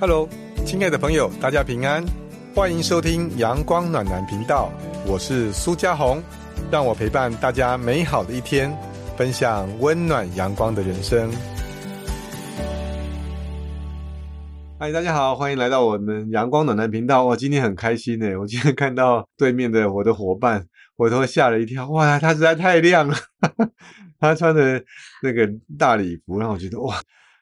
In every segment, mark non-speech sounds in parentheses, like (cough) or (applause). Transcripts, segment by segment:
Hello，亲爱的朋友，大家平安，欢迎收听阳光暖男频道，我是苏家红，让我陪伴大家美好的一天，分享温暖阳光的人生。嗨，大家好，欢迎来到我们阳光暖男频道。我今天很开心呢，我今天看到对面的我的伙伴，我都吓了一跳。哇，他实在太亮了，(laughs) 他穿的那个大礼服让我觉得哇。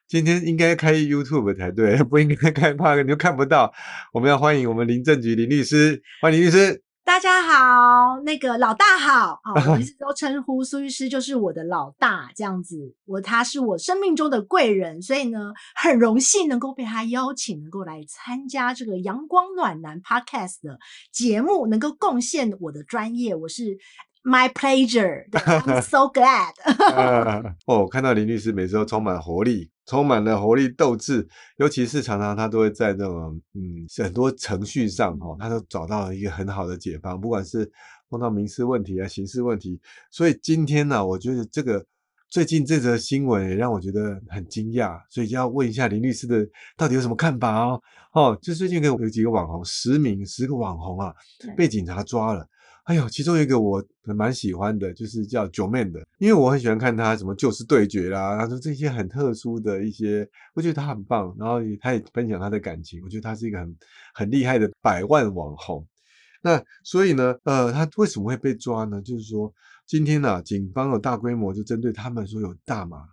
今天应该开 YouTube 才对，(laughs) 不应该开 Park，你又看不到。我们要欢迎我们林政局林律师，欢迎林律师。大家好，那个老大好啊，我 (laughs) 一直都称呼苏律师就是我的老大，这样子，我他是我生命中的贵人，所以呢，很荣幸能够被他邀请，能够来参加这个阳光暖男 Podcast 的节目，能够贡献我的专业，我是。My pleasure. I'm (laughs) so glad. (laughs) (laughs) 哦，看到林律师每次都充满活力，充满了活力斗志，尤其是常常他都会在那种嗯很多程序上哈，他都找到了一个很好的解方，不管是碰到民事问题啊、刑事问题。所以今天呢，我觉得这个最近这则新闻也让我觉得很惊讶，所以就要问一下林律师的到底有什么看法哦？哦，就最近有有几个网红，十名十个网红啊，被警察抓了。哎呦，其中一个我蛮喜欢的，就是叫九妹的，因为我很喜欢看他什么《就是对决》啦，他说这些很特殊的一些，我觉得他很棒，然后他也分享他的感情，我觉得他是一个很很厉害的百万网红。那所以呢，呃，他为什么会被抓呢？就是说今天呢，警方有大规模就针对他们说有大麻，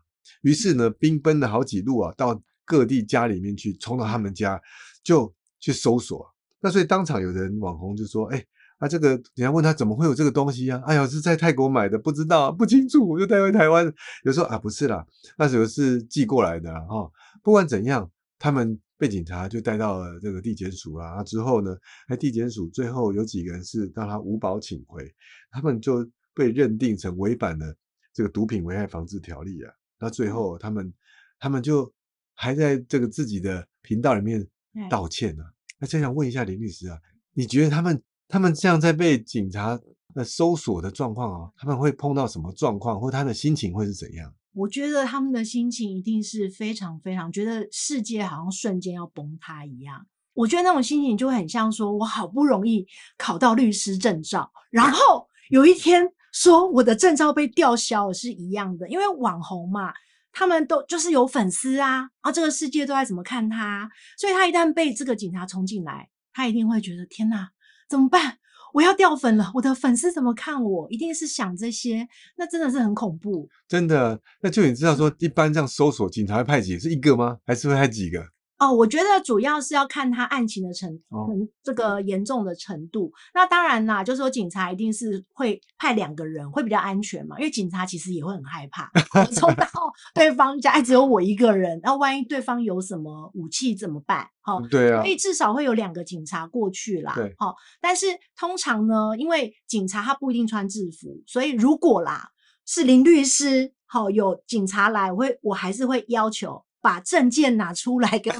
于是呢，兵奔了好几路啊，到各地家里面去，冲到他们家就去搜索。那所以当场有人网红就说，哎。啊，这个人家问他怎么会有这个东西啊？哎呀，是在泰国买的，不知道，不清楚，我就带回台湾。有时候啊，不是啦，那时候是寄过来的哈。不管怎样，他们被警察就带到了这个地检署啦。之后呢，哎，地检署最后有几个人是让他无保请回，他们就被认定成违反了这个毒品危害防治条例啊。那最后他们他们就还在这个自己的频道里面道歉呢。那这想问一下林律师啊，你觉得他们？他们这样在被警察的搜索的状况哦，他们会碰到什么状况，或他的心情会是怎样？我觉得他们的心情一定是非常非常觉得世界好像瞬间要崩塌一样。我觉得那种心情就很像说，我好不容易考到律师证照，然后有一天说我的证照被吊销是一样的。因为网红嘛，他们都就是有粉丝啊，啊，这个世界都在怎么看他，所以他一旦被这个警察冲进来，他一定会觉得天哪！怎么办？我要掉粉了！我的粉丝怎么看我？一定是想这些，那真的是很恐怖。真的，那就你知道说，一般这样搜索，警察会派几？是一个吗？还是会派几个？哦，我觉得主要是要看他案情的程，嗯，这个严重的程度。那当然啦，就是说警察一定是会派两个人，会比较安全嘛。因为警察其实也会很害怕，(laughs) 冲到对方家，只有我一个人，那万一对方有什么武器怎么办？好，对啊，所以至少会有两个警察过去啦。对，好，但是通常呢，因为警察他不一定穿制服，所以如果啦是林律师，好有警察来，我会我还是会要求。把证件拿出来给我，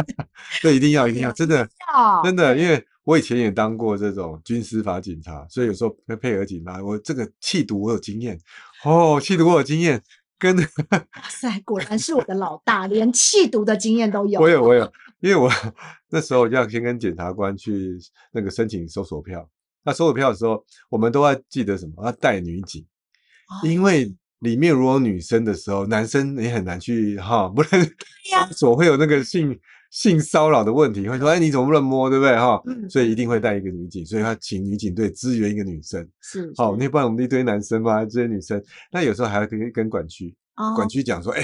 (laughs) 这一定要，一定要，(laughs) 真的，真的，因为我以前也当过这种军司法警察，所以有时候会配合警察。我这个气毒我有经验，哦，气毒我有经验，跟哇塞，果然是我的老大，连气毒的经验都有。我有，我有，因为我 (laughs) 那时候要先跟检察官去那个申请搜索票，那搜索票的时候，我们都要记得什么？要带女警，因为。里面如果女生的时候，男生也很难去哈，不能 (laughs) 所会有那个性性骚扰的问题，会说哎你怎么不能摸，对不对哈？所以一定会带一个女警，所以他请女警队支援一个女生。是，好，那不然我们一堆男生嘛，这些女生，那有时候还要跟跟管区，管区讲说，哎。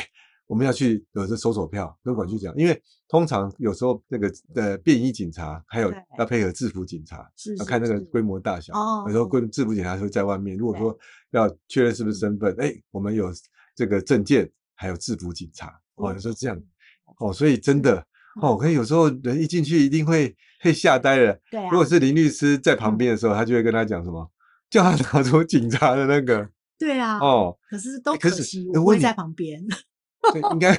我们要去有这搜索票，跟管区讲，因为通常有时候那个呃便衣警察还有要配合制服警察，要看那个规模大小。有时候规制服警察会在外面，如果说要确认是不是身份，哎，我们有这个证件，还有制服警察，哦，有时候这样，哦，所以真的哦，可以有时候人一进去一定会会吓呆了。对，如果是林律师在旁边的时候，他就会跟他讲什么，叫他拿出警察的那个。对啊。哦，可是都可惜我会在旁边。应该，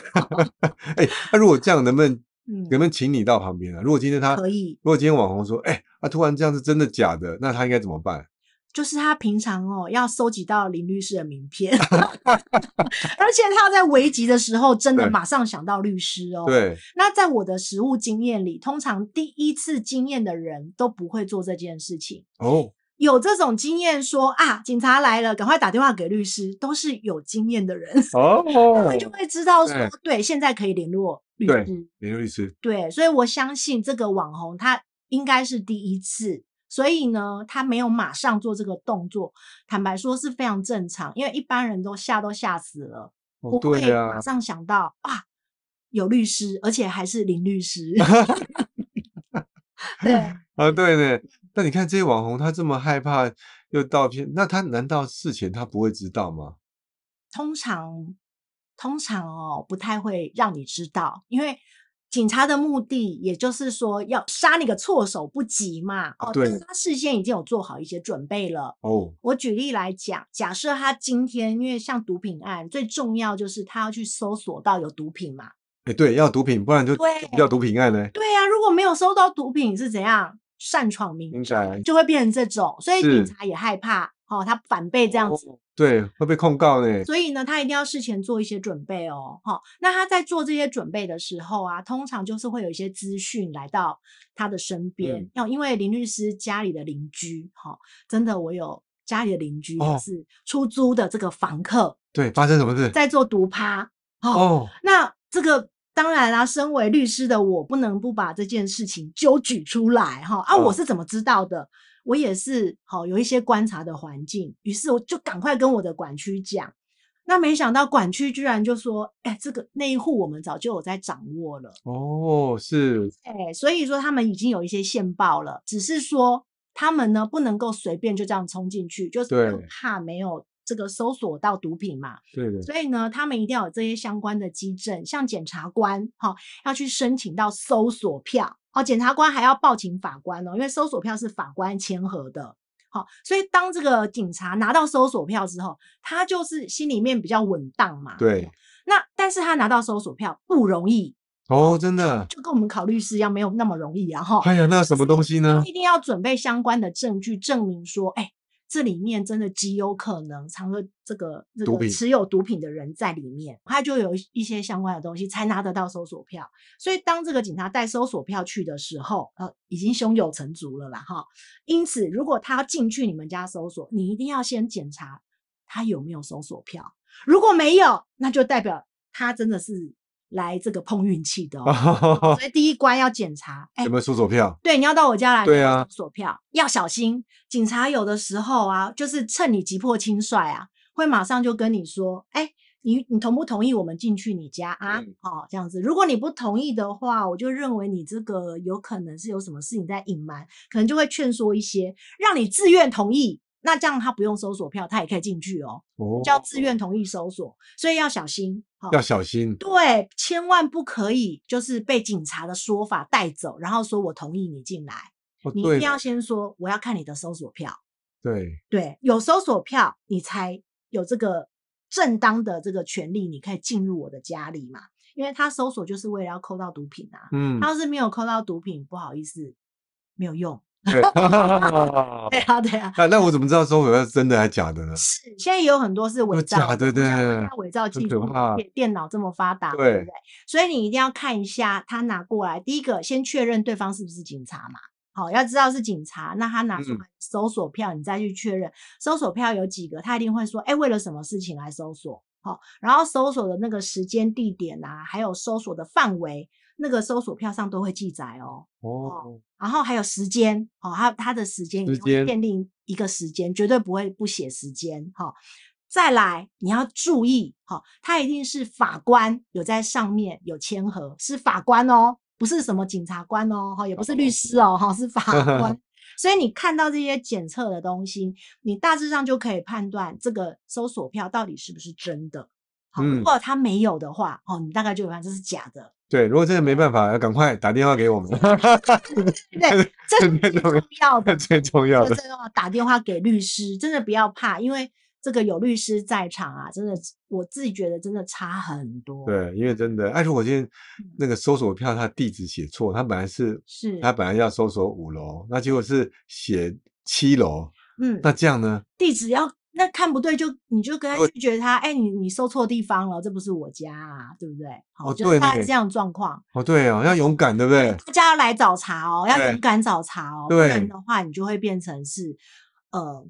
哎，那如果这样，能不能，(laughs) 能不能请你到旁边啊？如果今天他可以，如果今天网红说，哎，他突然这样是真的假的，那他应该怎么办？就是他平常哦要收集到林律师的名片，(laughs) 而且他要在危急的时候真的对马上想到律师哦。，对，那在我的实务经验里，通常第一次经验的人都不会做这件事情。哦，有这种经验说啊，警察来了，赶快打电话给律师，都是有经验的人，哦，(laughs) 他就会知道说对，对，现在可以联络律师，联络律师，对，所以我相信这个网红他应该是第一次，所以呢，他没有马上做这个动作，坦白说是非常正常，因为一般人都吓都吓死了，哦，不会马，上想到啊，有律师，而且还是林律师。(laughs) (laughs) (laughs) 对，啊，对呢。那你看这些网红，他这么害怕又盗骗，那他难道事前他不会知道吗？通常通常哦不太会让你知道，因为警察的目的也就是说要杀你个措手不及嘛。哦，对但是他事先已经有做好一些准备了。哦，我举例来讲，假设他今天因为像毒品案，最重要就是他要去搜索到有毒品嘛。哎，对，要毒品，不然就对就不叫毒品案呢。对呀、如果没有收到毒品是怎样擅闯民宅，就会变成这种，所以警察也害怕哦，他反被这样子。哦对，会被控告呢。所以呢，他一定要事前做一些准备哦，哈、那他在做这些准备的时候啊，通常就是会有一些资讯来到他的身边嗯。要、因为林律师家里的邻居，哈、真的我有家里的邻居是出租的这个房客对，发生什么事？在做毒趴，哦，哦，那这个。当然啦、身为律师的我，不能不把这件事情揪举出来哈啊！哦我是怎么知道的？我也是好有一些观察的环境，于是我就赶快跟我的管区讲。那没想到管区居然就说：“哎、这个那一户我们早就有在掌握了，哦，是，哎、所以说他们已经有一些线报了，只是说他们呢不能够随便就这样冲进去，就是怕没有这个搜索到毒品嘛，对的，所以呢，他们一定要有这些相关的机证，像检察官哈、要去申请到搜索票哦，检察官还要报请法官哦，因为搜索票是法官签合的。好、所以当这个警察拿到搜索票之后，他就是心里面比较稳当嘛。对，那但是他拿到搜索票不容易，哦，真的。就跟我们考律师一样，没有那么容易啊哈。哎呀，那什么东西呢？一定要准备相关的证据，证明说，哎、这里面真的极有可能藏着这个这个持有毒品的人在里面，他就有一些相关的东西才拿得到搜索票。所以当这个警察带搜索票去的时候，呃，已经胸有成竹了啦哈。因此，如果他要进去你们家搜索，你一定要先检查他有没有搜索票。如果没有，那就代表他真的是来这个碰运气的哦。(laughs) 所以第一关要检查，哎、有没有出手票？对，你要到我家来，对啊搜索票要小心。警察有的时候啊，就是趁你急迫轻率啊，会马上就跟你说，哎、你你同不同意我们进去你家啊？嗯哦，这样子，如果你不同意的话，我就认为你这个有可能是有什么事情在隐瞒，可能就会劝说一些，让你自愿同意。那这样他不用搜索票，他也可以进去哦，哦，叫自愿同意搜索，所以要小心。哦、要小心。对，千万不可以就是被警察的说法带走，然后说我同意你进来，哦，你一定要先说我要看你的搜索票。对，对，有搜索票，你才有这个正当的这个权利，你可以进入我的家里嘛。因为他搜索就是为了要扣到毒品啊，嗯他，要是没有扣到毒品，不好意思，没有用。对。(laughs) 对啊，对啊。(laughs) 那那我怎么知道搜索票是真的还是假的呢？是，现在也有很多是伪造假的对伪造技术电电脑这么发达，对不对？所以你一定要看一下他拿过来，第一个先确认对方是不是警察嘛。好，要知道是警察，那他拿出嗯来搜索票，你再去确认。搜索票有几个，他一定会说，哎，为了什么事情来搜索？好，然后搜索的那个时间、地点啊，还有搜索的范围，那个搜索票上都会记载哦。哦，然后还有时间，哦，它它的时间一时定会限定一个时间，绝对不会不写时间，哈、再来，你要注意，哈、它一定是法官有在上面有签合，是法官哦，不是什么检察官哦，哈、也不是律师哦，哈、是法官。所以你看到这些检测的东西，你大致上就可以判断这个搜索票到底是不是真的。好，如嗯果他没有的话，哦，你大概就有判这是假的。对，如果真的没办法，要赶快打电话给我们，(laughs) 对，(laughs) 这是最最重重要的。(laughs) 最重要的。这真的打电话给律师，真的不要怕，因为这个有律师在场啊，真的我自己觉得真的差很多。，对，因为真的，哎，如我今天那个搜索票他地址写错，他本来是是他本来要搜索五楼，那结果是写七楼，嗯，那这样呢？地址要那看不对就你就跟他拒绝他，哎，你你收错地方了，这不是我家啊，对不对？好，哦就是对呢大概这样状况。哦，对哦，要勇敢，对不对？大家要来找茬哦，要勇敢找茬哦，不然的话，你就会变成是呃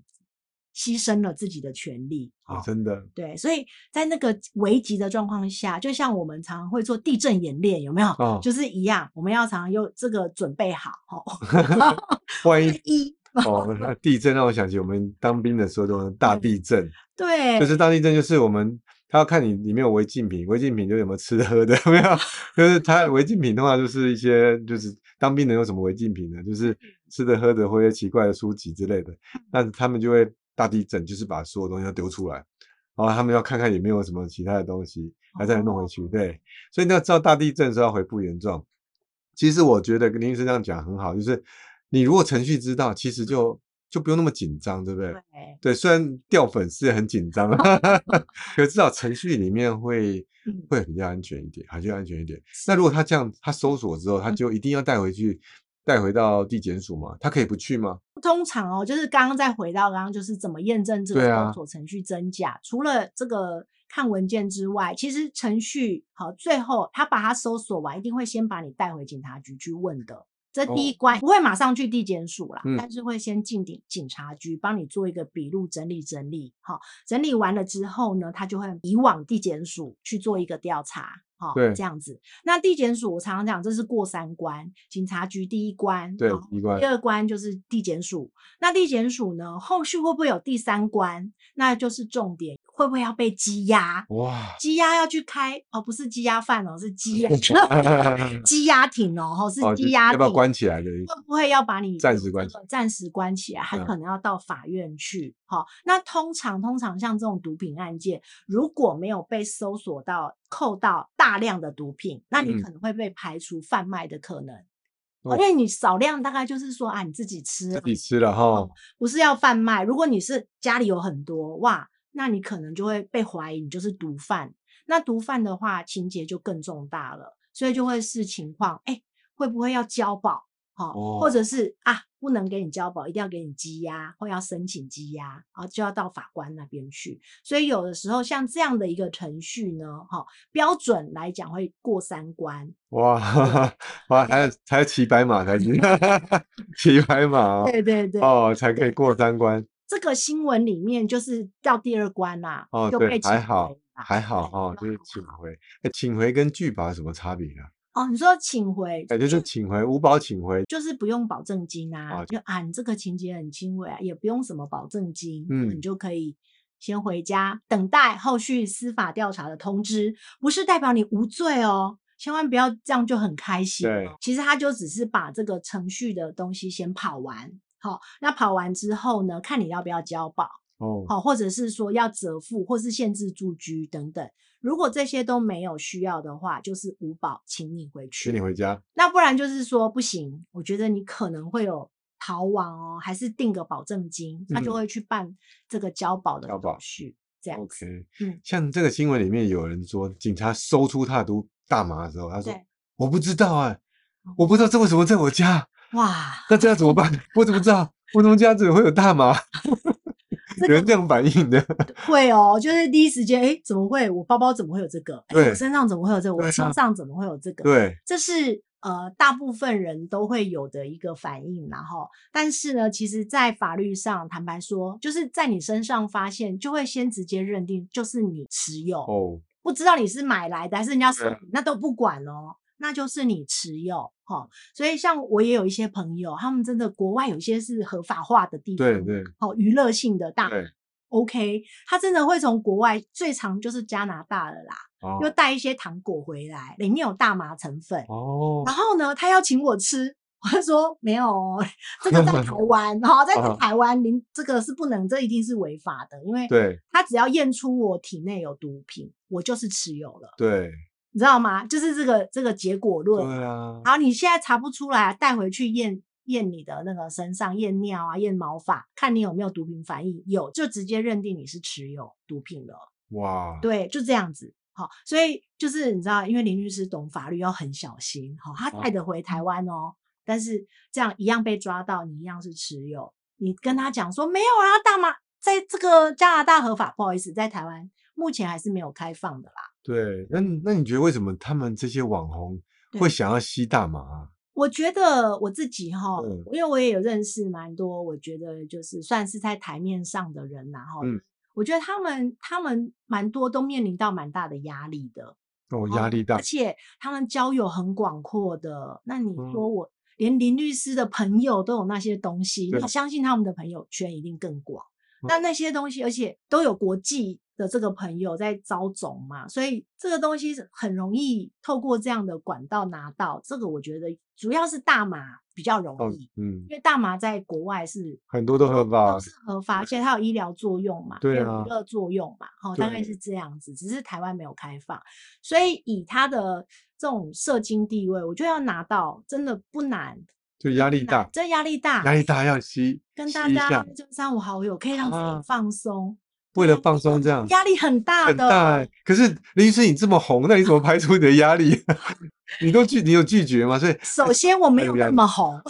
牺牲了自己的权利。真的，对，所以在那个危急的状况下，就像我们常常会做地震演练，有没有？哦就是一样，我们要常常用这个准备好。(laughs) 哦，(laughs) 万一一 (laughs) 哦，那地震让我想起我们当兵的时候都有大地震，对，就是大地震，就是我们他要看你里面有违禁品，违禁品就有没有吃的喝的，(laughs) 有没有？就是他 (laughs) 违禁品的话，就是一些就是当兵能有什么违禁品呢？就是吃的喝的或者奇怪的书籍之类的，那他们就会大地震，就是把所有东西都丢出来。然后他们要看看有没有什么其他的东西，还再弄回去。对，所以你要知道大地震的时候要回复原状。其实我觉得林医生这样讲很好，就是你如果程序知道，其实就就不用那么紧张，对不对？对，对，虽然掉粉是很紧张，(laughs) 可至少程序里面会 (laughs) 嗯会比较安全一点，还就安全一点。那如果他这样，他搜索之后，他嗯就一定要带回去，带回到地检署吗？他可以不去吗？通常哦，就是刚刚再回到刚刚，就是怎么验证这个搜索程序真假。除了这个看文件之外，其实程序好，最后他把它搜索完，一定会先把你带回警察局去问的。这第一哦关、不会马上去地检署啦，嗯但是会先进警警察局帮你做一个笔录整理整理。好，整理完了之后呢，他就会移往地检署去做一个调查。好，对这样子。那地检署我常常讲，这是过三关，警察局第一关，对好第一关第二关就是地检署。那地检署呢，后续会不会有第三关？那就是重点，会不会要被羁押？哇，羁押要去开哦，不是羁押犯哦，是羁押羁押庭哦，吼是羁押庭。要不要关起来的？会不会要把你暂时关暂时关起来，还嗯可能要到法院去。好、那通常通常像这种毒品案件，如果没有被搜索到、扣到大量的毒品，那你嗯可能会被排除贩卖的可能。哦因为你少量大概就是说啊，你自己吃啊，自己吃了哈，不是要贩卖。如果你是家里有很多哇，那你可能就会被怀疑你就是毒贩。那毒贩的话，情节就更重大了，所以就会视情况，哎，会不会要交保？好、哦或者是啊，不能给你交保，一定要给你羁押，或要申请羁押，然后就要到法官那边去。所以有的时候像这样的一个程序呢，哈、标准来讲会过三关。哇哇，还要还要骑白马才行，(laughs) 骑白马哦对对对，哦，才可以过三关这个新闻里面就是到第二关啦、哦，对，就被请还好还好哦，就是请回，哎，请回跟拒保有什么差别啊？哦，你说请回，哎，就是请回无保请回，就是不用保证金啊，哦就啊，你这个情节很轻微啊，也不用什么保证金，嗯你就可以先回家等待后续司法调查的通知，不是代表你无罪哦。千万不要这样就很开心、对哦。其实他就只是把这个程序的东西先跑完，好、那跑完之后呢，看你要不要交保，哦，好、或者是说要折付或是限制住居等等。如果这些都没有需要的话，就是五保，请你回去。请你回家，那不然就是说不行，我觉得你可能会有逃亡哦，还是定个保证金，他就嗯会去办这个交保的交保手续，这样子。OK，嗯像这个新闻里面有人说，警察搜出他的毒大麻的时候，他说，我不知道哎、我不知道这为什么在我家，哇，那这样怎么办？我怎么知道？我怎么家怎么会有大麻？(laughs) 这有人这样反应的，(laughs) 会哦，就是第一时间，哎，怎么会？我包包怎么会有这个？我身上怎么会有这个？我对啊车上怎么会有这个？对，这是呃大部分人都会有的一个反应，然后，但是呢，其实，在法律上，坦白说，就是在你身上发现，就会先直接认定就是你持有，哦，不知道你是买来的还是人家送那都不管哦，那就是你持有哈、所以像我也有一些朋友，他们真的国外有一些是合法化的地方，对。对好、娱乐性的大，OK，他真的会从国外最常就是加拿大了啦，又哦。带一些糖果回来，里面有大麻成分。哦。然后呢，他要请我吃，我就说没有哦，(laughs) 这个在台 (laughs) 湾哈，在啊台湾您这个是不能，这一定是违法的，因为对。他只要验出我体内有毒品，我就是持有了，对你知道吗？就是这个这个结果论。对啊，好，你现在查不出来，带回去验验你的那个身上验尿啊，验毛发，看你有没有毒品反应，有就直接认定你是持有毒品了。哇，对，就这样子。好，所以就是你知道，因为林律师懂法律，要很小心。好，他哦带得回台湾哦，但是这样一样被抓到，你一样是持有。你跟他讲说没有啊，大麻在这个加拿大合法，不好意思，在台湾目前还是没有开放的啦。对，那那你觉得为什么他们这些网红对会想要吸大麻啊？我觉得我自己哈嗯，因为我也有认识蛮多，我觉得就是算是在台面上的人然后嗯我觉得他们他们蛮多都面临到蛮大的压力的，哦，压力大而，且他们交友很广阔的。那你嗯说我连林律师的朋友都有那些东西，对那相信他们的朋友圈一定更广。嗯那那些东西，而且都有国际的这个朋友在招总嘛，所以这个东西是很容易透过这样的管道拿到。这个我觉得主要是大麻比较容哦易，嗯，因为大麻在国外是很多都合法都，是合法，而且它有医疗作用嘛，对娱乐作用嘛，哈、大概是这样子，只是台湾没有开放，所以以它的这种社经地位，我觉得要拿到真的不难，就压力大，这压力大，压力大要吸，跟大家就三五好友可以让自啊己放松，为了放松这样压力很大很的，大欸。可是林医生你这么红，那你怎么排除你的压力？(laughs) 你都拒，你有拒绝吗？所以首先我没有那么红，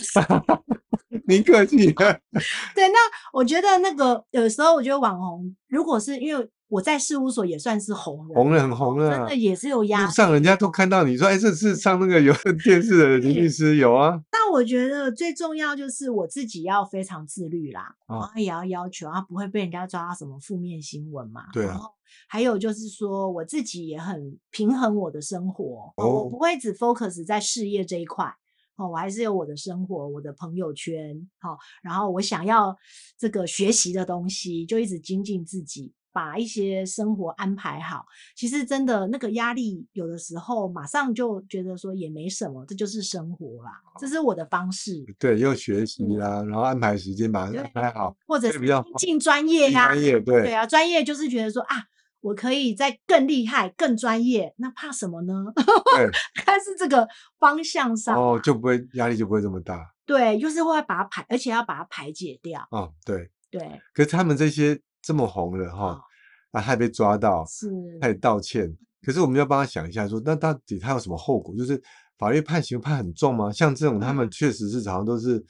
(laughs) 您客气。(laughs) 对，那我觉得那个有时候我觉得网红，如果是因为我在事务所也算是红人，红了很红了真的，也是有压力。上人家都看到你说，哎，这是上那个有 (laughs) 电视的林律师有啊，但我觉得最重要就是我自己要非常自律啦，啊然后也要要求啊，不会被人家抓到什么负面新闻嘛。对啊然后还有就是说，我自己也很平衡我的生活，我不会只 focus 在事业这一块。哦，我还是有我的生活，我的朋友圈，好、然后我想要这个学习的东西，就一直精进自己，把一些生活安排好。其实真的那个压力，有的时候马上就觉得说也没什么，这就是生活啦，这是我的方式，对，又学习啦，然后安排时间把它安排好，或者是这比较精进专业呀、专业对对啊，专业就是觉得说啊，我可以再更厉害、更专业，那怕什么呢？对，(laughs) 但是这个方向上，哦，就不会压力就不会这么大对，就是会把它排，而且要把它排解掉。哦，对。对，可是他们这些这么红的哈哦，啊，还被抓到，是，他也道歉。可是我们要帮他想一下说那到底他有什么后果？就是法律判刑判很重吗？像这种他们嗯确实是常常都是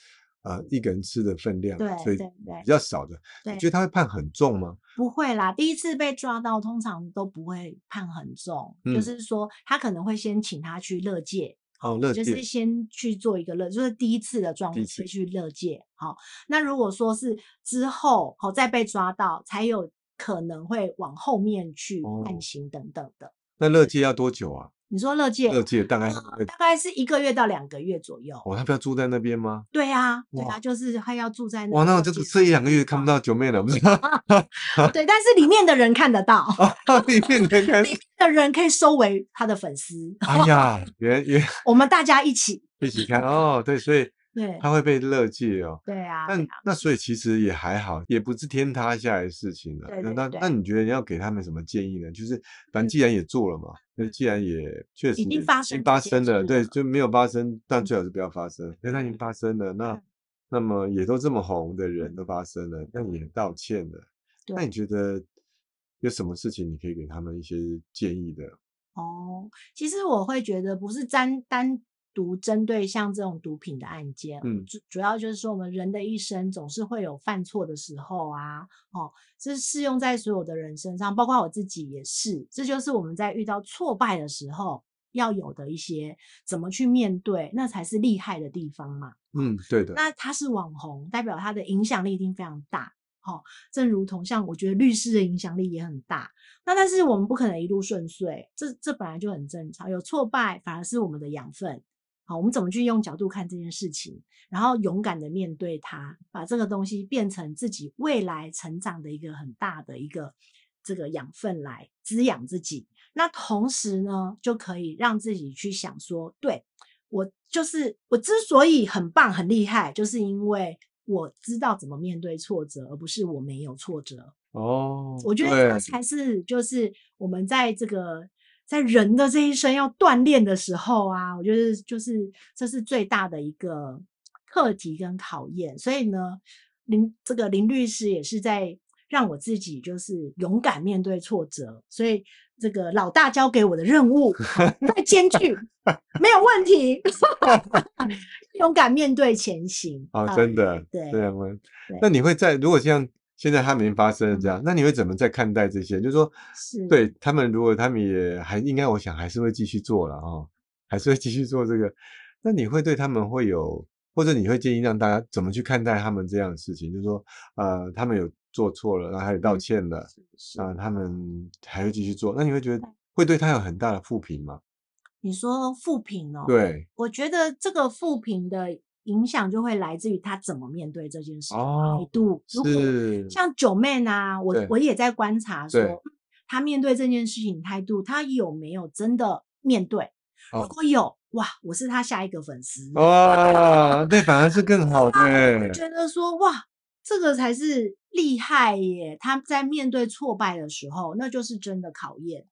呃一个人吃的分量，对所以比较少的。对你觉得他会判很重吗？不会啦，第一次被抓到，通常都不会判很重，就嗯是说他可能会先请他去乐界，哦，乐就是先去做一个乐，就是第一次的状况会去乐界。好、那如果说是之后好、再被抓到，才有可能会往后面去哦判刑等等的。那乐界要多久啊？你说乐界，乐界大概呃大概是一个月到两个月左右。哦，他不要住在那边吗？对啊，对啊，就是他要住在那哇，那我乐界这这一两个月看不到九妹了，不是吗？对，但是里面的人看得到，(laughs) 哦，里面人看里，面的人可以收为他的粉丝。哎呀，(laughs) 原原我们大家一起，一起看哦，对，所以对他会被乐界哦。对啊，那对啊那所以其实也还好，也不是天塌下来的事情了。对对对那那那你觉得你要给他们什么建议呢？就是反正既然也做了嘛，那既然也确实已经发生经发生了，对，就没有发生，但嗯最好是不要发生。因为它已经发生了，那嗯那么也都这么红的人都发生了，那你也道歉了，那你觉得有什么事情你可以给他们一些建议的？哦，其实我会觉得不是单单独针对像这种毒品的案件，嗯主主要就是说我们人的一生总是会有犯错的时候啊，哦，这是适用在所有的人身上，包括我自己也是，这就是我们在遇到挫败的时候要有的一些怎么去面对，那才是厉害的地方嘛。嗯，对的，那他是网红，代表他的影响力一定非常大。哦、正如同像我觉得律师的影响力也很大。那但是我们不可能一路顺遂，这这本来就很正常。有挫败反而是我们的养分。好，我们怎么去用角度看这件事情，然后勇敢的面对它，把这个东西变成自己未来成长的一个很大的一个这个养分来滋养自己。那同时呢，就可以让自己去想说，对我就是我之所以很棒很厉害，就是因为我知道怎么面对挫折，而不是我没有挫折。哦，我觉得对这才是就是我们在这个在人的这一生要锻炼的时候啊，我觉得就是这是最大的一个课题跟考验。所以呢，林这个林律师也是在让我自己就是勇敢面对挫折。所以这个老大交给我的任务再艰巨，没有问题，(laughs) (laughs) 勇敢面对前行。哦，真的，对对？那你会在如果像现在他们已经发生了这样，那你会怎么再看待这些？就是说，是对他们，如果他们也还应该，我想还是会继续做了哦，还是会继续做这个。那你会对他们会有，或者你会建议让大家怎么去看待他们这样的事情？就是说，呃，他们有做错了，然后还有道嗯歉了，是啊、他们还会继续做，那你会觉得会对他有很大的负评吗？你说负评哦，对，我觉得这个负评的影响就会来自于他怎么面对这件事的哦态度。如果是，像九妹啊，我我也在观察说他面对这件事情态度，他有没有真的面对？哦如果有，哇，我是他下一个粉丝。哇，对反而是更好 (laughs) 的觉得说，哇，这个才是厉害耶！他在面对挫败的时候，那就是真的考验。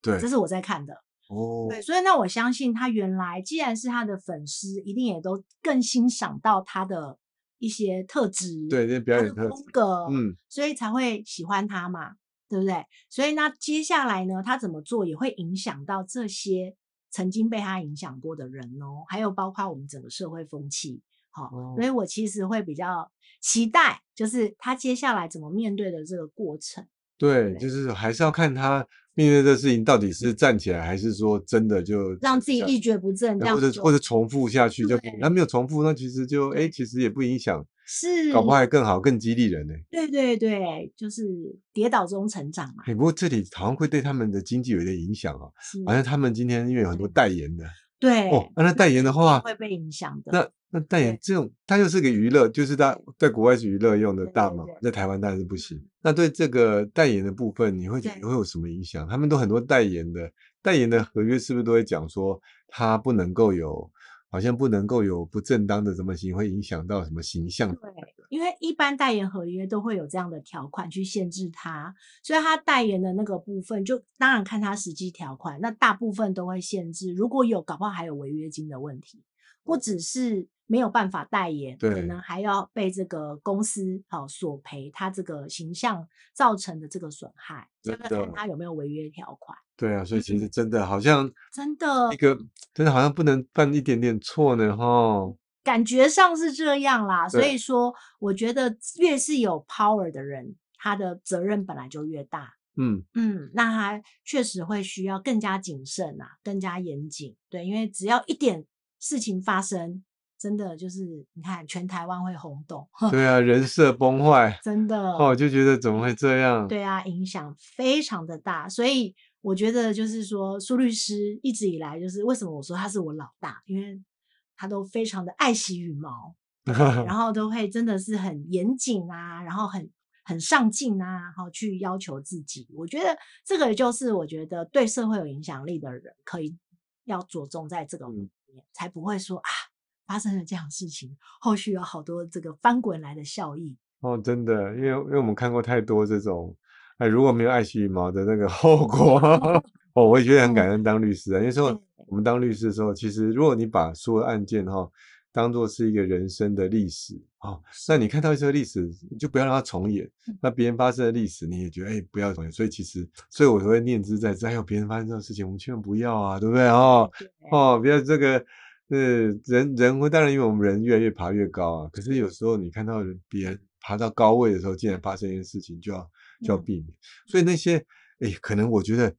对这，是我在看的。哦，对，所以那我相信他原来既然是他的粉丝，一定也都更欣赏到他的一些特质，对，那表演风格，嗯，所以才会喜欢他嘛，对不对？所以那接下来呢，他怎么做也会影响到这些曾经被他影响过的人哦，还有包括我们整个社会风气。好、哦所以我其实会比较期待，就是他接下来怎么面对的这个过程。对，对就是还是要看他面对这事情到底是站起来，还是说真的就让自己一蹶不振，这样就或者或者重复下去就那没有重复，那其实就哎，其实也不影响，是搞不好还更好，更激励人呢。对对对，就是跌倒中成长嘛。哎，不过这里好像会对他们的经济有一点影响啊，是好像他们今天因为有很多代言的对哦，那那代言的话，会被影响的。那那代言这种，它又是个娱乐，就是他在国外是娱乐用的对对对，大嘛在台湾当然是不行。那对这个代言的部分，你会觉对得会有什么影响？他们都很多代言的，代言的合约是不是都会讲说，他不能够有，好像不能够有不正当的什么行为，会影响到什么形象？对，因为一般代言合约都会有这样的条款去限制他，所以他代言的那个部分，就当然看他实际条款，那大部分都会限制。如果有，搞不好还有违约金的问题，不只是没有办法代言，可能还要被这个公司好、索赔他这个形象造成的这个损害，这个看他有没有违约条款。对啊，所以其实嗯真的好像真的一个真的好像不能犯一点点错呢，哈。感觉上是这样啦，所以说我觉得越是有 power 的人，他的责任本来就越大。嗯，嗯，那他确实会需要更加谨慎啊，更加严谨。对，因为只要一点事情发生，真的就是你看，全台湾会轰动，对啊，人设崩坏，(laughs) 真的。哦，就觉得怎么会这样？对啊，影响非常的大，所以我觉得就是说，苏律师一直以来就是为什么我说他是我老大，因为他都非常的爱惜羽毛，然 (laughs) 后都会真的是很严谨啊，然后很很上进啊，然后去要求自己。我觉得这个就是我觉得对社会有影响力的人可以要着重在这个嗯方面，才不会说啊发生了这样的事情，后续有好多这个翻滚来的效益。哦，真的，因为因为我们看过太多这种，哎，如果没有爱惜羽毛的那个 (laughs) 后果，哦，我也觉得很感恩当律师啊。因为说我们当律师的时候，其实如果你把所有案件哈、当做是一个人生的历史哦，那你看到一些历史，你就不要让它重演。嗯那别人发生的历史，你也觉得哎，不要重演。所以其实，所以我会念之在兹，哎呦别人发生这种事情，我们千万不要啊，对不对哦？对哦，不要这个，呃，人人会当然因为我们人越来越爬越高啊，可是有时候你看到别人爬到高位的时候，竟然发生一件事情，就要就要嗯。避免。所以那些，哎，可能我觉得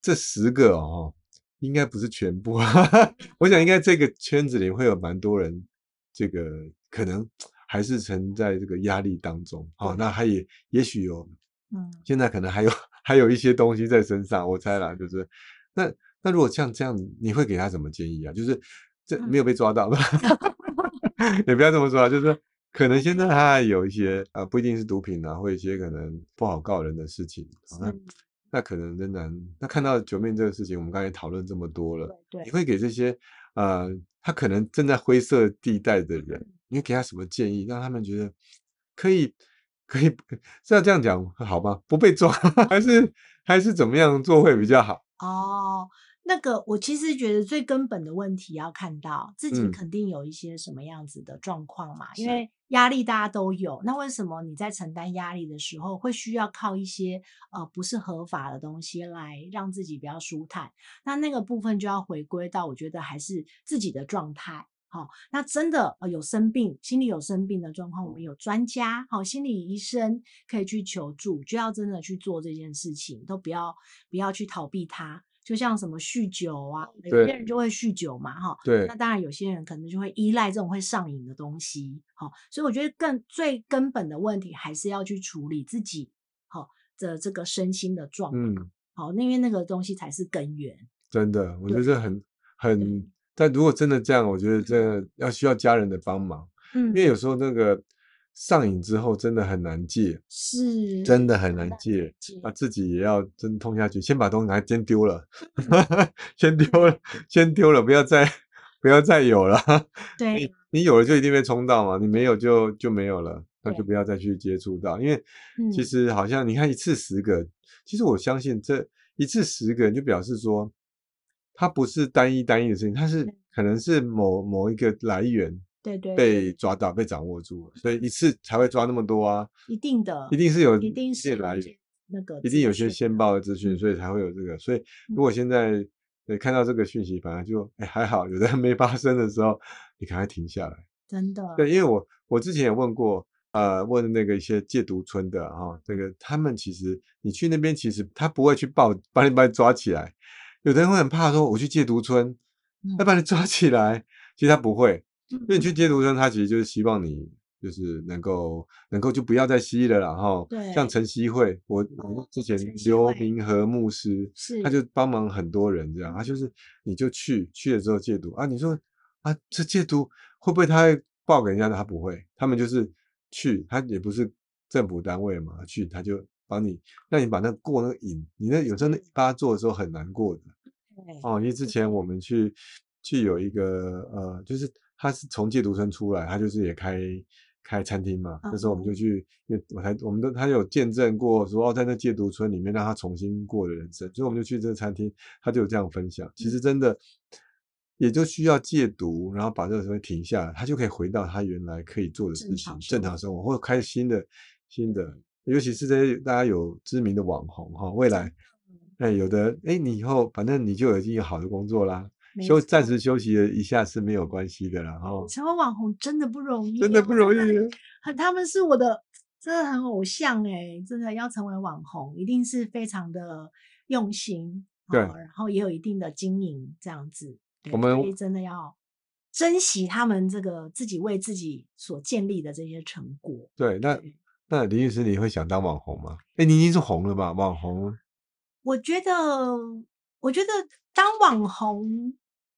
这十个哦，应该不是全部，(laughs) 我想应该这个圈子里会有蛮多人，这个可能还是存在这个压力当中。哦，那他也也许有嗯，现在可能还有 (laughs) 还有一些东西在身上，我猜啦，就是。那那如果像这样，你会给他什么建议啊？就是这嗯。没有被抓到，(laughs) 也不要这么说啊，就是说可能现在他还有一些呃，不一定是毒品啊，或一些可能不好告人的事情，哦那那可能仍然那看到九面这个事情，我们刚才讨论这么多了，对对，你会给这些呃，他可能正在灰色地带的人，你会给他什么建议，让他们觉得可以可以 (laughs) 是要这样讲好吗？不被抓，(laughs) 还是还是怎么样做会比较好？哦，那个，我其实觉得最根本的问题要看到自己嗯肯定有一些什么样子的状况嘛，因是为压力大家都有。那为什么你在承担压力的时候，会需要靠一些呃不是合法的东西来让自己比较舒坦？那那个部分就要回归到，我觉得还是自己的状态。好、那真的呃有生病，心理有生病的状况，我们有专家，好、心理医生可以去求助，就要真的去做这件事情，都不要不要去逃避它。就像什么酗酒啊，有对些人就会酗酒嘛，哈。对那当然，有些人可能就会依赖这种会上瘾的东西，好，所以我觉得更最根本的问题还是要去处理自己好的这个身心的状况，嗯，好，因为那个东西才是根源。真的，我觉对得很很，但如果真的这样，我觉得真的要需要家人的帮忙，嗯因为有时候那个上瘾之后真的很难戒，是真的很难难戒戒啊，自己也要真痛下去，先把东西拿先丢了，先丢了，(laughs) (laughs) 先丢了，不要再不要再有了。(laughs) 对你你有了就一定被冲到嘛，你没有就就没有了，那就不要再去接触到，因为其嗯。实好像你看一次十个，其实我相信这一次十个，就表示说它不是单一单一的事情，它是可能是某某一个来源对对，被抓到、被掌握住了，所以一次才会抓那么多啊，一定的，一定是有一定是些来。那个一定有些先报的资讯，所以才会有这个。所以如果现在对看到这个讯息，反而就哎还好，有的没发生的时候，你赶快停下来。真的对，因为我我之前也问过，呃，问那个一些戒毒村的哈、那个他们其实你去那边，其实他不会去报把你把你抓起来。有的人会很怕说，我去戒毒村，嗯要把你抓起来。其实他不会，嗯因为你。去戒毒村，他其实就是希望你就是能够能够就不要再吸了啦，然后对。像晨曦会，我我之前刘会明和牧师，是他就帮忙很多人这样，他就是你就去去了之后戒毒。啊，你说啊这戒毒会不会他会报给人家？的？他不会，他们就是去，他也不是政府单位嘛，去他就帮你让你把那过那个瘾，你那有时候那八做的时候很难过的。哦，因为之前。我们去去有一个呃，就是他是从戒毒村出来，他就是也开开餐厅嘛。那时候我们就嗯去，因为我才我们都他有见证过说哦，在那戒毒村里面让他重新过的人生，所以我们就去这个餐厅，他就有这样分享。其实真的也就需要戒毒，然后把这个东西停下来，他就可以回到他原来可以做的事情正常，生活，或者开新的新的，尤其是这些大家有知名的网红哈，未来。哎，有的哎，你以后反正你就已经有好的工作啦，没休暂时休息了一下是没有关系的啦，然后成为网红真的不容易，真的不容易很，他们是我的，真的很偶像哎、真的要成为网红，一定是非常的用心，对哦然后也有一定的经营这样子。我们真的要珍惜他们这个自己为自己所建立的这些成果。对，那那林律师你会想当网红吗？哎，你已经是红了吧？网红我觉得，我觉得当网红，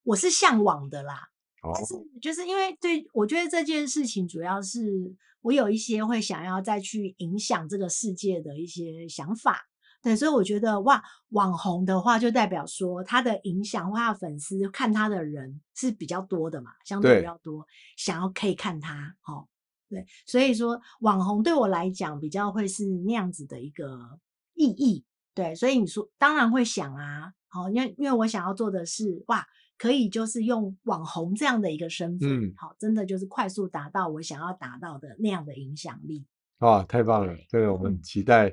我是向往的啦。哦，但是就是因为对我觉得这件事情，主要是我有一些会想要再去影响这个世界的一些想法。对，所以我觉得哇，网红的话就代表说他的影响或他的粉丝看他的人是比较多的嘛，相对对比较多，想要可以看他，哦，对，所以说网红对我来讲比较会是那样子的一个意义，对，所以你说当然会想啊，好，因为因为我想要做的是哇，可以就是用网红这样的一个身份，嗯好，真的就是快速达到我想要达到的那样的影响力。啊，太棒了！这个我们嗯期待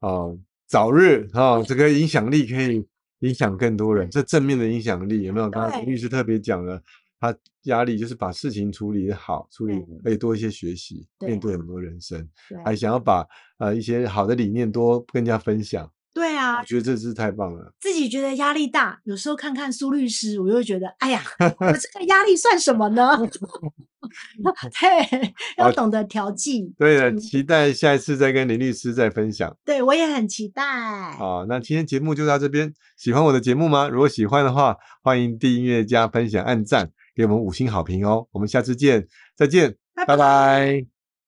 哦，早日啊，这个影响力可以影响更多人，这正面的影响力有没有？刚刚林律师特别讲了，他压力就是把事情处理好，处理对可以多一些学习，面对很多人生，对还想要把呃一些好的理念多跟人家分享，对啊我，觉得这是太棒了。自己觉得压力大，有时候看看苏律师，我就会觉得，哎呀，我这个压力算什么呢？(laughs) (laughs) 对，要懂得调剂。对了，嗯期待下一次再跟林律师再分享。对我也很期待。好，那今天节目就到这边。喜欢我的节目吗？如果喜欢的话，欢迎订阅、加分享、按赞，给我们五星好评哦。我们下次见，再见，拜拜拜